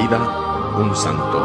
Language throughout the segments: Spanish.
vida, un santo.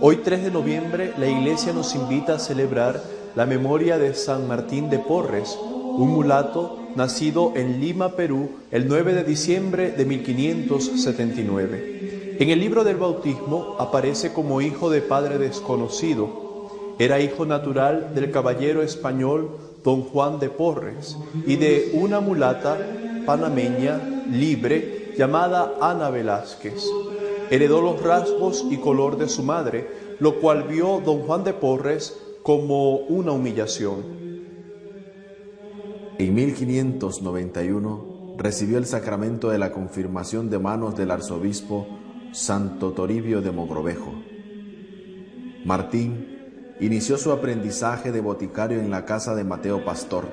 Hoy 3 de noviembre la iglesia nos invita a celebrar la memoria de San Martín de Porres, un mulato nacido en Lima, Perú, el 9 de diciembre de 1579. En el libro del bautismo aparece como hijo de padre desconocido. Era hijo natural del caballero español don Juan de Porres y de una mulata panameña libre llamada Ana Velázquez. Heredó los rasgos y color de su madre, lo cual vio don Juan de Porres como una humillación. En 1591 recibió el sacramento de la confirmación de manos del arzobispo Santo Toribio de Mogrovejo. Martín inició su aprendizaje de boticario en la casa de Mateo Pastor.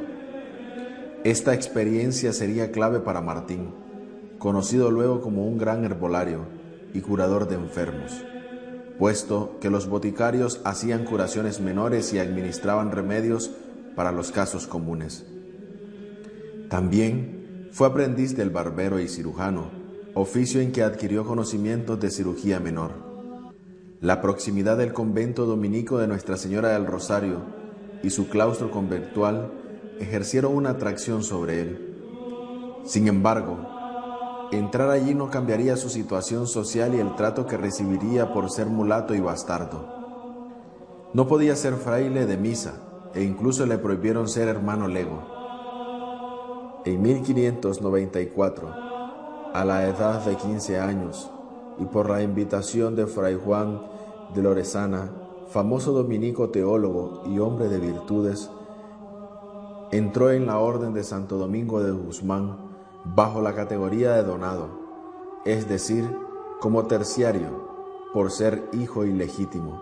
Esta experiencia sería clave para Martín, conocido luego como un gran herbolario y curador de enfermos, puesto que los boticarios hacían curaciones menores y administraban remedios para los casos comunes. También fue aprendiz del barbero y cirujano, oficio en que adquirió conocimientos de cirugía menor. La proximidad del convento dominico de Nuestra Señora del Rosario y su claustro conventual ejercieron una atracción sobre él. Sin embargo, entrar allí no cambiaría su situación social y el trato que recibiría por ser mulato y bastardo. No podía ser fraile de misa e incluso le prohibieron ser hermano lego. En 1594, a la edad de 15 años, y por la invitación de Fray Juan de Loresana, famoso dominico teólogo y hombre de virtudes, entró en la orden de Santo Domingo de Guzmán bajo la categoría de donado, es decir, como terciario, por ser hijo ilegítimo.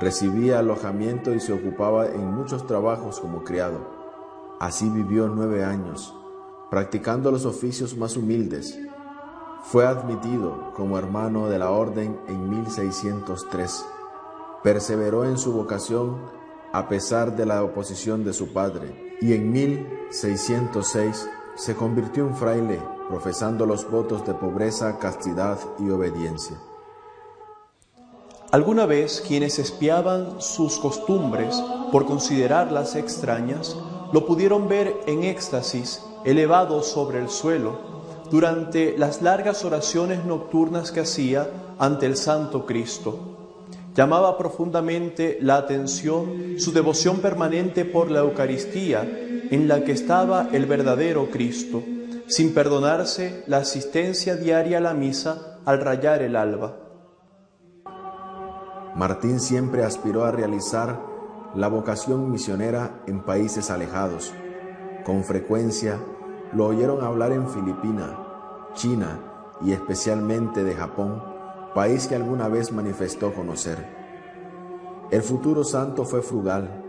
Recibía alojamiento y se ocupaba en muchos trabajos como criado. Así vivió nueve años, practicando los oficios más humildes. Fue admitido como hermano de la orden en 1603. Perseveró en su vocación a pesar de la oposición de su padre y en 1606 se convirtió en fraile, profesando los votos de pobreza, castidad y obediencia. Alguna vez quienes espiaban sus costumbres por considerarlas extrañas, lo pudieron ver en éxtasis, elevado sobre el suelo, durante las largas oraciones nocturnas que hacía ante el Santo Cristo. Llamaba profundamente la atención su devoción permanente por la Eucaristía, en la que estaba el verdadero Cristo, sin perdonarse la asistencia diaria a la misa al rayar el alba. Martín siempre aspiró a realizar la vocación misionera en países alejados. Con frecuencia lo oyeron hablar en Filipina, China y especialmente de Japón, país que alguna vez manifestó conocer. El futuro santo fue frugal,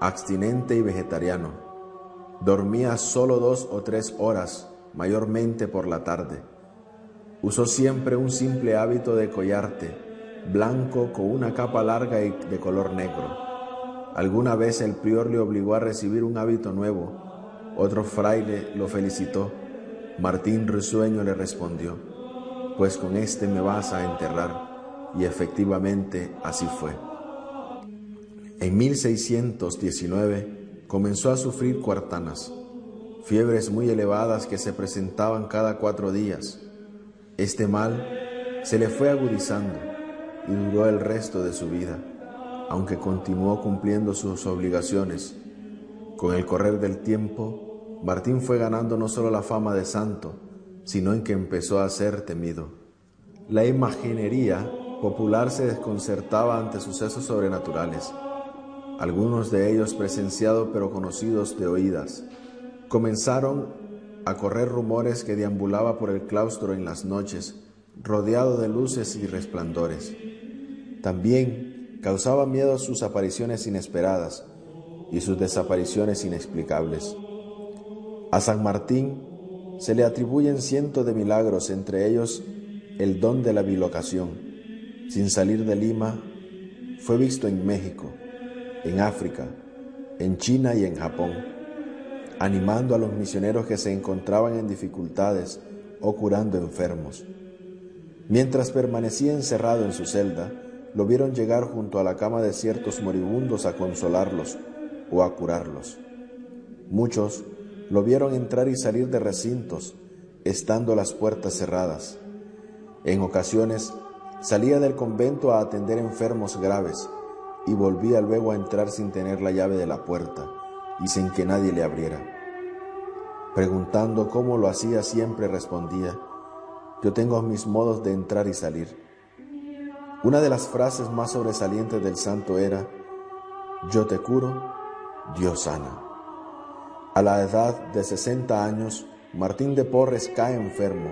abstinente y vegetariano. Dormía solo dos o tres horas, mayormente por la tarde. Usó siempre un simple hábito de collarte, blanco con una capa larga y de color negro. Alguna vez el prior le obligó a recibir un hábito nuevo. Otro fraile lo felicitó. Martín Risueño le respondió, pues con este me vas a enterrar. Y efectivamente así fue. En 1619 comenzó a sufrir cuartanas, fiebres muy elevadas que se presentaban cada cuatro días. Este mal se le fue agudizando y duró el resto de su vida, aunque continuó cumpliendo sus obligaciones. Con el correr del tiempo, Martín fue ganando no solo la fama de santo, sino en que empezó a ser temido. La imaginería popular se desconcertaba ante sucesos sobrenaturales, algunos de ellos presenciados pero conocidos de oídas. Comenzaron a correr rumores que deambulaba por el claustro en las noches, rodeado de luces y resplandores. También causaba miedo sus apariciones inesperadas y sus desapariciones inexplicables. A San Martín se le atribuyen cientos de milagros, entre ellos el don de la bilocación, sin salir de Lima, fue visto en México, en África, en China y en Japón, animando a los misioneros que se encontraban en dificultades o curando enfermos. Mientras permanecía encerrado en su celda, lo vieron llegar junto a la cama de ciertos moribundos a consolarlos o a curarlos. Muchos lo vieron entrar y salir de recintos, estando las puertas cerradas. En ocasiones salía del convento a atender enfermos graves y volvía luego a entrar sin tener la llave de la puerta y sin que nadie le abriera. Preguntando cómo lo hacía siempre respondía, yo tengo mis modos de entrar y salir. Una de las frases más sobresalientes del santo era, yo te curo, Dios sana. A la edad de 60 años, Martín de Porres cae enfermo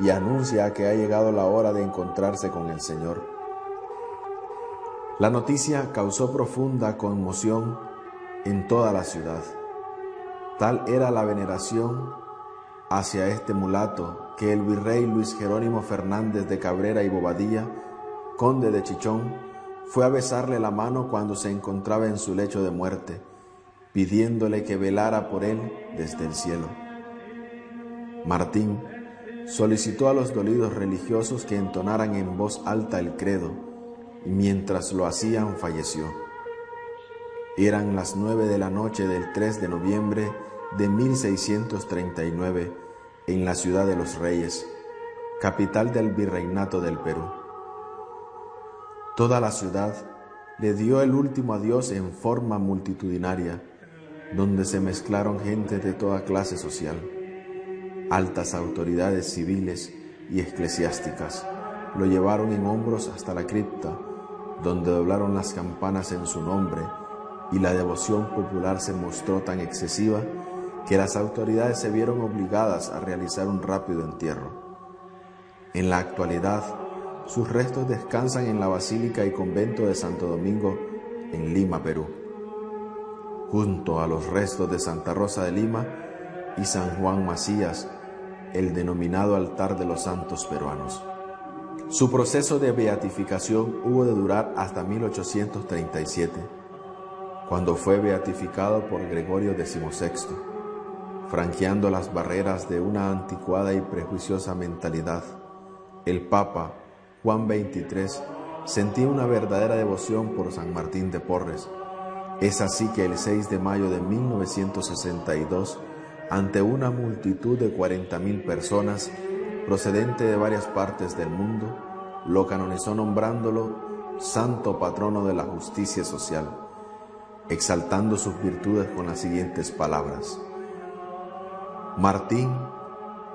y anuncia que ha llegado la hora de encontrarse con el Señor. La noticia causó profunda conmoción en toda la ciudad. Tal era la veneración hacia este mulato que el virrey Luis Jerónimo Fernández de Cabrera y Bobadilla, conde de Chichón, fue a besarle la mano cuando se encontraba en su lecho de muerte pidiéndole que velara por él desde el cielo. Martín solicitó a los dolidos religiosos que entonaran en voz alta el credo, y mientras lo hacían falleció. Eran las nueve de la noche del 3 de noviembre de 1639 en la ciudad de los Reyes, capital del virreinato del Perú. Toda la ciudad le dio el último adiós en forma multitudinaria donde se mezclaron gente de toda clase social, altas autoridades civiles y eclesiásticas. Lo llevaron en hombros hasta la cripta, donde doblaron las campanas en su nombre y la devoción popular se mostró tan excesiva que las autoridades se vieron obligadas a realizar un rápido entierro. En la actualidad, sus restos descansan en la Basílica y Convento de Santo Domingo, en Lima, Perú junto a los restos de Santa Rosa de Lima y San Juan Macías, el denominado altar de los santos peruanos. Su proceso de beatificación hubo de durar hasta 1837, cuando fue beatificado por Gregorio XVI, franqueando las barreras de una anticuada y prejuiciosa mentalidad. El Papa Juan XXIII sentía una verdadera devoción por San Martín de Porres, es así que el 6 de mayo de 1962, ante una multitud de 40.000 personas procedente de varias partes del mundo, lo canonizó nombrándolo santo patrono de la justicia social, exaltando sus virtudes con las siguientes palabras. Martín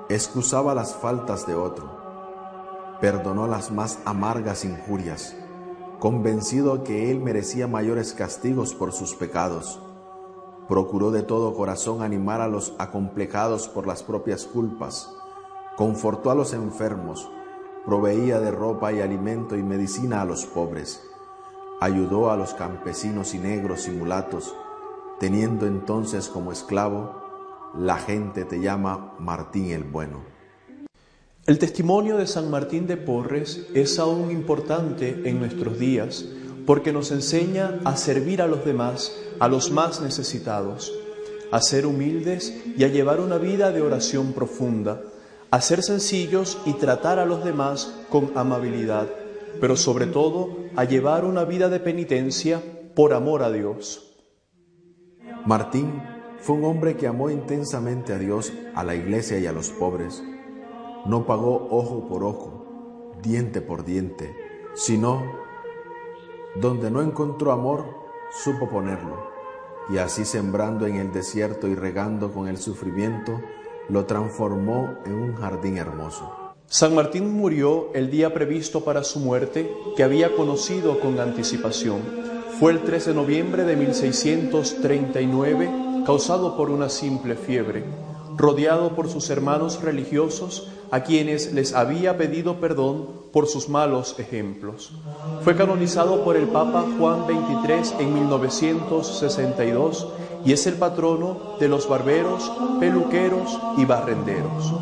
excusaba las faltas de otro, perdonó las más amargas injurias, convencido que él merecía mayores castigos por sus pecados. Procuró de todo corazón animar a los acomplejados por las propias culpas, confortó a los enfermos, proveía de ropa y alimento y medicina a los pobres, ayudó a los campesinos y negros y mulatos, teniendo entonces como esclavo, la gente te llama Martín el Bueno. El testimonio de San Martín de Porres es aún importante en nuestros días porque nos enseña a servir a los demás, a los más necesitados, a ser humildes y a llevar una vida de oración profunda, a ser sencillos y tratar a los demás con amabilidad, pero sobre todo a llevar una vida de penitencia por amor a Dios. Martín fue un hombre que amó intensamente a Dios, a la iglesia y a los pobres no pagó ojo por ojo, diente por diente, sino donde no encontró amor, supo ponerlo, y así sembrando en el desierto y regando con el sufrimiento, lo transformó en un jardín hermoso. San Martín murió el día previsto para su muerte, que había conocido con anticipación. Fue el 3 de noviembre de 1639, causado por una simple fiebre rodeado por sus hermanos religiosos a quienes les había pedido perdón por sus malos ejemplos. Fue canonizado por el Papa Juan XXIII en 1962 y es el patrono de los barberos, peluqueros y barrenderos.